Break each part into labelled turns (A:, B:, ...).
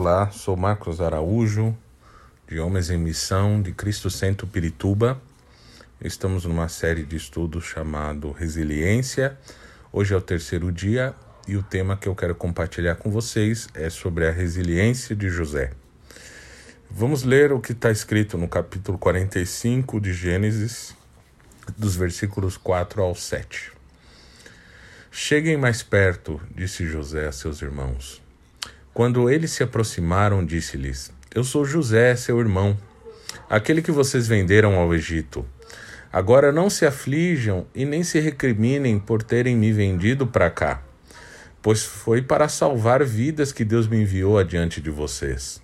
A: Olá, sou Marcos Araújo, de Homens em Missão de Cristo Centro Pirituba. Estamos numa série de estudos chamado Resiliência. Hoje é o terceiro dia e o tema que eu quero compartilhar com vocês é sobre a resiliência de José. Vamos ler o que está escrito no capítulo 45 de Gênesis, dos versículos 4 ao 7. Cheguem mais perto, disse José a seus irmãos. Quando eles se aproximaram, disse-lhes: Eu sou José, seu irmão, aquele que vocês venderam ao Egito. Agora não se aflijam e nem se recriminem por terem me vendido para cá, pois foi para salvar vidas que Deus me enviou adiante de vocês.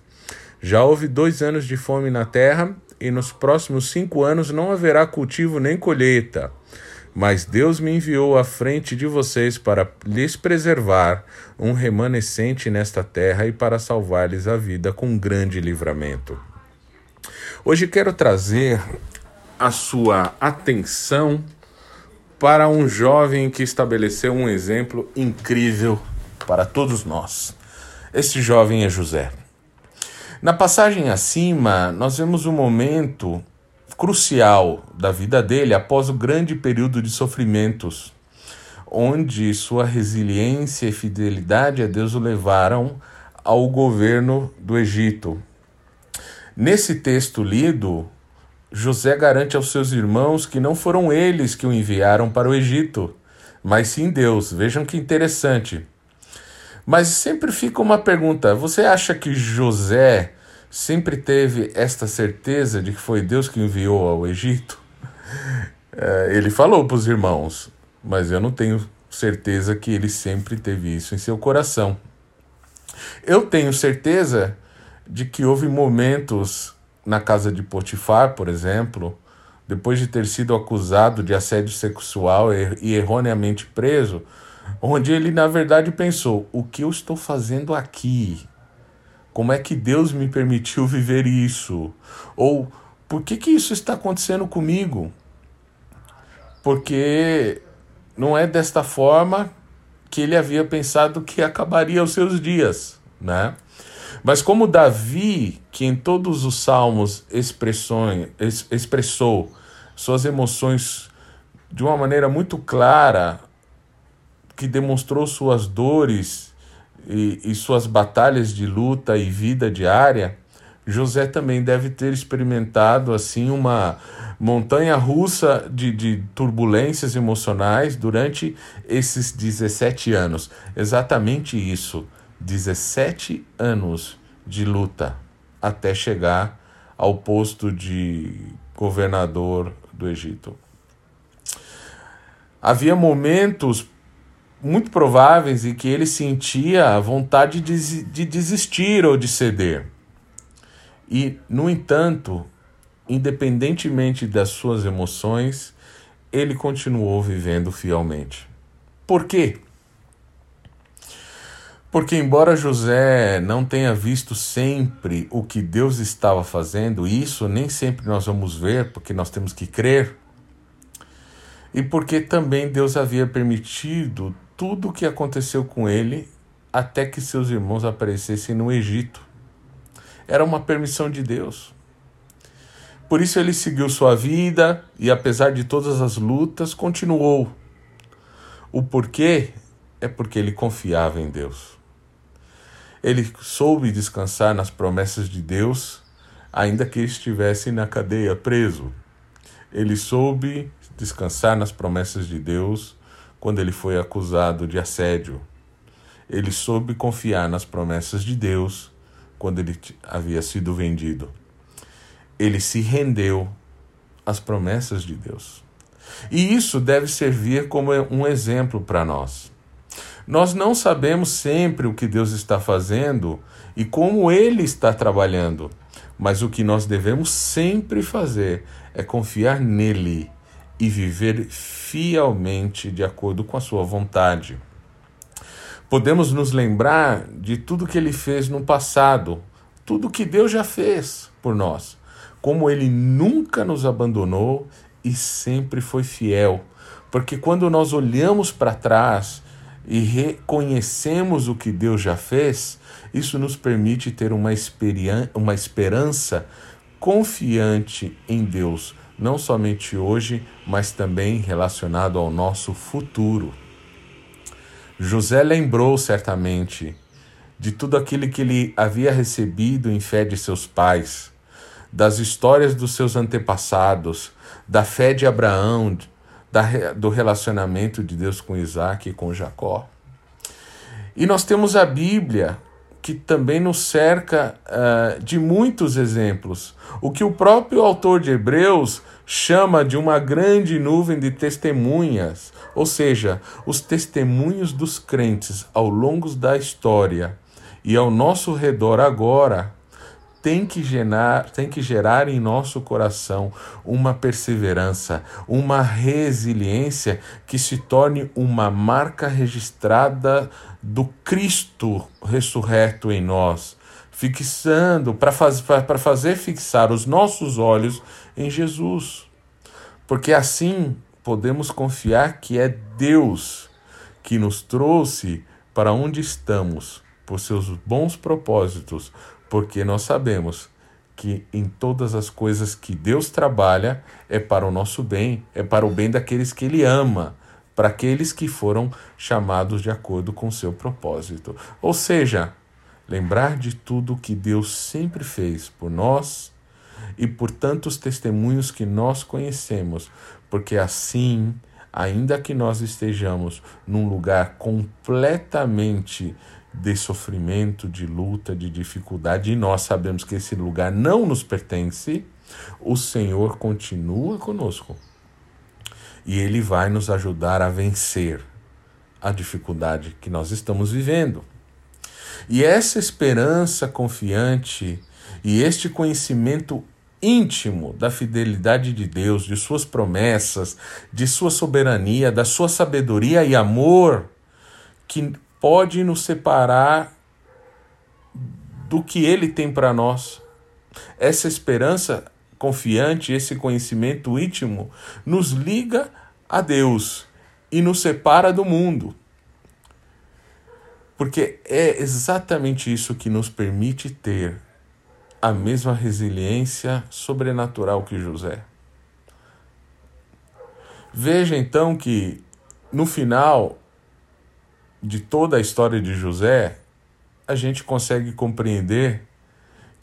A: Já houve dois anos de fome na terra, e nos próximos cinco anos não haverá cultivo nem colheita. Mas Deus me enviou à frente de vocês para lhes preservar um remanescente nesta terra e para salvar-lhes a vida com grande livramento. Hoje quero trazer a sua atenção para um jovem que estabeleceu um exemplo incrível para todos nós. Este jovem é José. Na passagem acima, nós vemos um momento crucial da vida dele após o grande período de sofrimentos, onde sua resiliência e fidelidade a Deus o levaram ao governo do Egito. Nesse texto lido, José garante aos seus irmãos que não foram eles que o enviaram para o Egito, mas sim Deus. Vejam que interessante. Mas sempre fica uma pergunta: você acha que José sempre teve esta certeza de que foi Deus que enviou ao Egito? É, ele falou para os irmãos, mas eu não tenho certeza que ele sempre teve isso em seu coração. Eu tenho certeza de que houve momentos na casa de Potifar, por exemplo, depois de ter sido acusado de assédio sexual e erroneamente preso, onde ele na verdade pensou: o que eu estou fazendo aqui? Como é que Deus me permitiu viver isso? Ou por que, que isso está acontecendo comigo? Porque não é desta forma que ele havia pensado que acabaria os seus dias, né? Mas como Davi, que em todos os salmos expressou suas emoções de uma maneira muito clara, que demonstrou suas dores e, e suas batalhas de luta e vida diária, José também deve ter experimentado assim uma montanha russa de, de turbulências emocionais durante esses 17 anos. Exatamente isso, 17 anos de luta até chegar ao posto de governador do Egito. Havia momentos muito prováveis e que ele sentia a vontade de, de desistir ou de ceder. E, no entanto, independentemente das suas emoções, ele continuou vivendo fielmente. Por quê? Porque, embora José não tenha visto sempre o que Deus estava fazendo, isso nem sempre nós vamos ver, porque nós temos que crer, e porque também Deus havia permitido tudo o que aconteceu com ele até que seus irmãos aparecessem no Egito. Era uma permissão de Deus. Por isso ele seguiu sua vida e, apesar de todas as lutas, continuou. O porquê é porque ele confiava em Deus. Ele soube descansar nas promessas de Deus, ainda que estivesse na cadeia preso. Ele soube descansar nas promessas de Deus, quando ele foi acusado de assédio. Ele soube confiar nas promessas de Deus quando ele havia sido vendido. Ele se rendeu às promessas de Deus. E isso deve servir como um exemplo para nós. Nós não sabemos sempre o que Deus está fazendo e como Ele está trabalhando, mas o que nós devemos sempre fazer é confiar nele e viver fielmente de acordo com a sua vontade. Podemos nos lembrar de tudo que ele fez no passado, tudo que Deus já fez por nós, como ele nunca nos abandonou e sempre foi fiel. Porque quando nós olhamos para trás e reconhecemos o que Deus já fez, isso nos permite ter uma, uma esperança confiante em Deus, não somente hoje, mas também relacionado ao nosso futuro. José lembrou certamente de tudo aquilo que ele havia recebido em fé de seus pais, das histórias dos seus antepassados, da fé de Abraão, da, do relacionamento de Deus com Isaac e com Jacó. E nós temos a Bíblia, que também nos cerca uh, de muitos exemplos. O que o próprio autor de Hebreus chama de uma grande nuvem de testemunhas, ou seja, os testemunhos dos crentes ao longo da história e ao nosso redor agora tem que gerar, tem que gerar em nosso coração uma perseverança, uma resiliência que se torne uma marca registrada do Cristo ressurreto em nós, fixando para faz, fazer fixar os nossos olhos em Jesus. Porque assim podemos confiar que é Deus que nos trouxe para onde estamos por seus bons propósitos, porque nós sabemos que em todas as coisas que Deus trabalha é para o nosso bem, é para o bem daqueles que Ele ama, para aqueles que foram chamados de acordo com seu propósito. Ou seja, lembrar de tudo que Deus sempre fez por nós e por tantos testemunhos que nós conhecemos, porque assim, ainda que nós estejamos num lugar completamente de sofrimento, de luta, de dificuldade, e nós sabemos que esse lugar não nos pertence, o Senhor continua conosco. E Ele vai nos ajudar a vencer a dificuldade que nós estamos vivendo. E essa esperança confiante e este conhecimento íntimo da fidelidade de Deus, de suas promessas, de sua soberania, da sua sabedoria e amor, que pode nos separar do que ele tem para nós. Essa esperança confiante, esse conhecimento íntimo, nos liga a Deus e nos separa do mundo. Porque é exatamente isso que nos permite ter a mesma resiliência sobrenatural que José. Veja então que no final de toda a história de José, a gente consegue compreender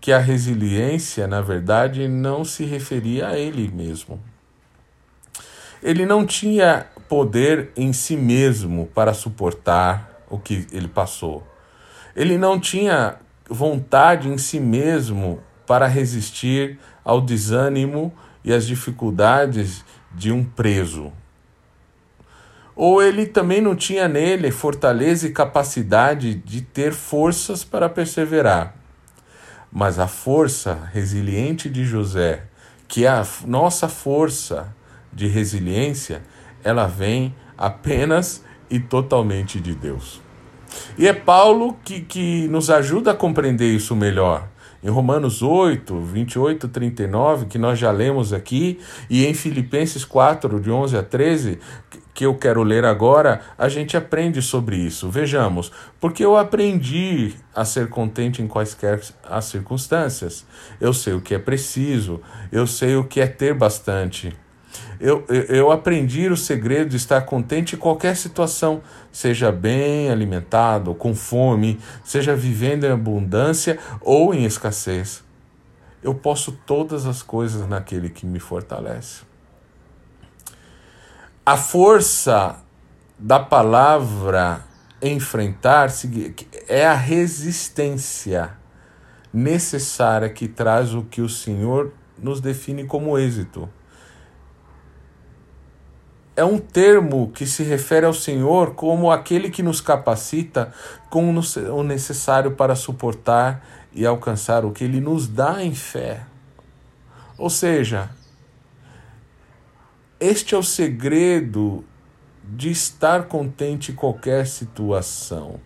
A: que a resiliência, na verdade, não se referia a ele mesmo. Ele não tinha poder em si mesmo para suportar o que ele passou. Ele não tinha vontade em si mesmo para resistir ao desânimo e às dificuldades de um preso, ou ele também não tinha nele fortaleza e capacidade de ter forças para perseverar. Mas a força resiliente de José, que é a nossa força de resiliência, ela vem apenas e totalmente de Deus. E é Paulo que, que nos ajuda a compreender isso melhor em Romanos 8, 28, 39, que nós já lemos aqui, e em Filipenses 4, de 11 a 13, que eu quero ler agora, a gente aprende sobre isso. Vejamos, porque eu aprendi a ser contente em quaisquer as circunstâncias. Eu sei o que é preciso, eu sei o que é ter bastante. Eu, eu aprendi o segredo de estar contente em qualquer situação, seja bem alimentado, com fome, seja vivendo em abundância ou em escassez. Eu posso todas as coisas naquele que me fortalece. A força da palavra enfrentar é a resistência necessária que traz o que o Senhor nos define como êxito é um termo que se refere ao Senhor como aquele que nos capacita com o necessário para suportar e alcançar o que Ele nos dá em fé. Ou seja, este é o segredo de estar contente em qualquer situação.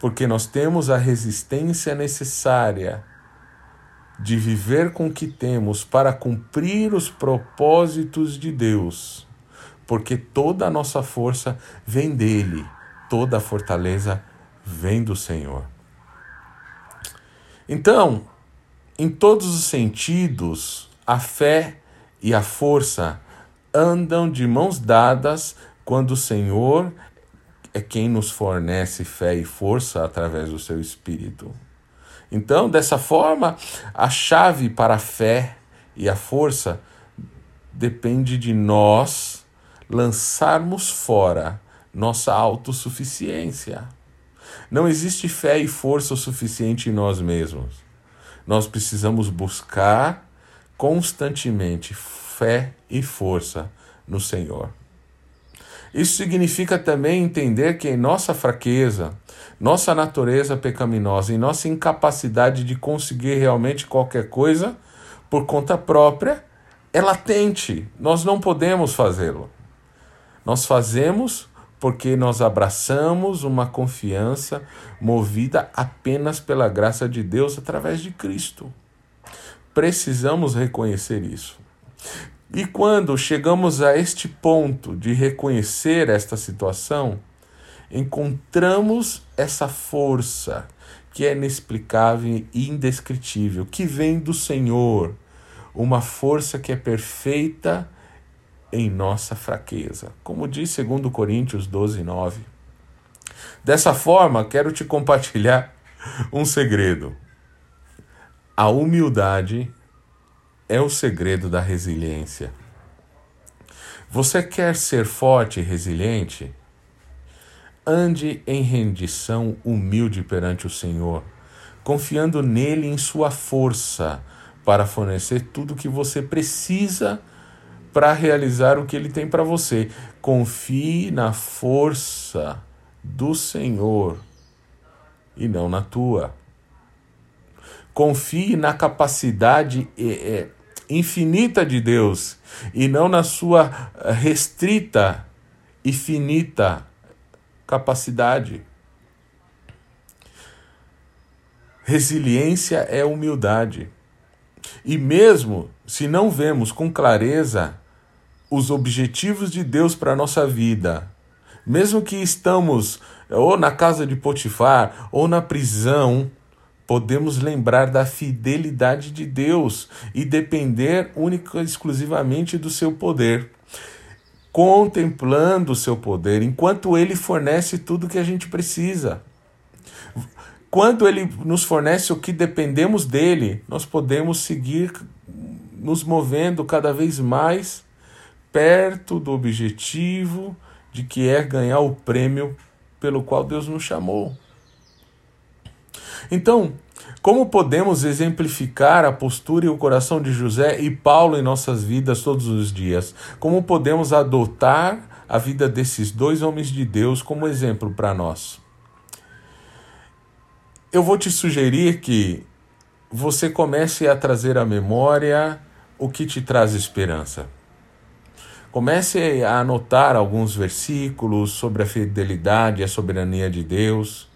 A: Porque nós temos a resistência necessária de viver com o que temos para cumprir os propósitos de Deus. porque toda a nossa força vem dele, toda a fortaleza vem do Senhor. Então, em todos os sentidos, a fé e a força andam de mãos dadas quando o Senhor é quem nos fornece fé e força através do seu Espírito. Então, dessa forma, a chave para a fé e a força depende de nós lançarmos fora nossa autossuficiência. Não existe fé e força o suficiente em nós mesmos. Nós precisamos buscar constantemente fé e força no Senhor. Isso significa também entender que em nossa fraqueza, nossa natureza pecaminosa e nossa incapacidade de conseguir realmente qualquer coisa por conta própria é latente. Nós não podemos fazê-lo. Nós fazemos porque nós abraçamos uma confiança movida apenas pela graça de Deus através de Cristo. Precisamos reconhecer isso. E quando chegamos a este ponto de reconhecer esta situação, encontramos essa força que é inexplicável e indescritível, que vem do Senhor, uma força que é perfeita em nossa fraqueza, como diz 2 Coríntios 12, 9. Dessa forma, quero te compartilhar um segredo. A humildade é o segredo da resiliência. Você quer ser forte e resiliente? Ande em rendição humilde perante o Senhor, confiando nele em sua força para fornecer tudo o que você precisa para realizar o que ele tem para você. Confie na força do Senhor e não na tua. Confie na capacidade é, infinita de Deus e não na sua restrita e finita capacidade. Resiliência é humildade. E mesmo se não vemos com clareza os objetivos de Deus para a nossa vida, mesmo que estamos ou na casa de Potifar ou na prisão, podemos lembrar da fidelidade de Deus e depender única e exclusivamente do seu poder. Contemplando o seu poder, enquanto ele fornece tudo que a gente precisa. Quando ele nos fornece o que dependemos dele, nós podemos seguir nos movendo cada vez mais perto do objetivo de que é ganhar o prêmio pelo qual Deus nos chamou. Então, como podemos exemplificar a postura e o coração de José e Paulo em nossas vidas todos os dias? Como podemos adotar a vida desses dois homens de Deus como exemplo para nós? Eu vou te sugerir que você comece a trazer à memória o que te traz esperança. Comece a anotar alguns versículos sobre a fidelidade e a soberania de Deus.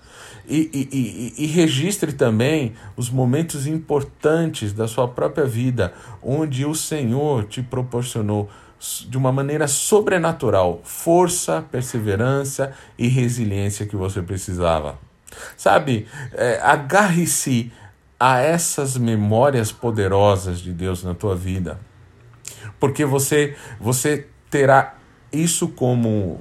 A: E, e, e, registre também os momentos importantes da sua própria vida, onde o Senhor te proporcionou de uma maneira sobrenatural força, perseverança e resiliência que você precisava. Sabe, é, agarre-se a essas memórias poderosas de Deus na tua vida porque você, você terá isso como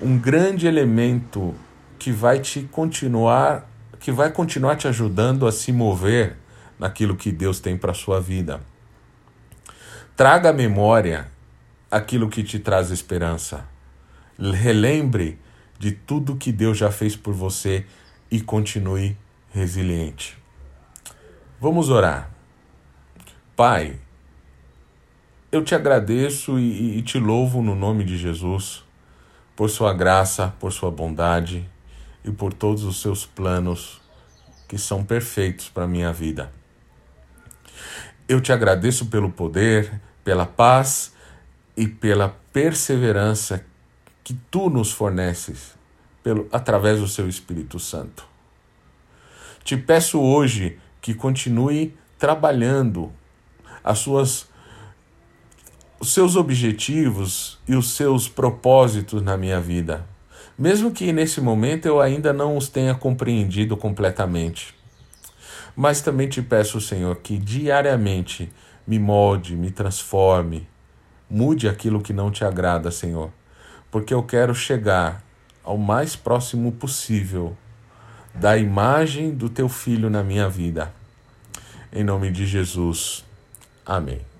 A: um grande elemento que vai te continuar, que vai continuar te ajudando a se mover naquilo que Deus tem para sua vida. Traga à memória aquilo que te traz esperança. Relembre de tudo que Deus já fez por você e continue resiliente. Vamos orar. Pai, eu te agradeço e, e te louvo no nome de Jesus por sua graça, por sua bondade e por todos os seus planos que são perfeitos para a minha vida. Eu te agradeço pelo poder, pela paz e pela perseverança que tu nos forneces pelo, através do seu Espírito Santo. Te peço hoje que continue trabalhando as suas os seus objetivos e os seus propósitos na minha vida, mesmo que nesse momento eu ainda não os tenha compreendido completamente. Mas também te peço, Senhor, que diariamente me molde, me transforme, mude aquilo que não te agrada, Senhor, porque eu quero chegar ao mais próximo possível da imagem do teu filho na minha vida. Em nome de Jesus. Amém.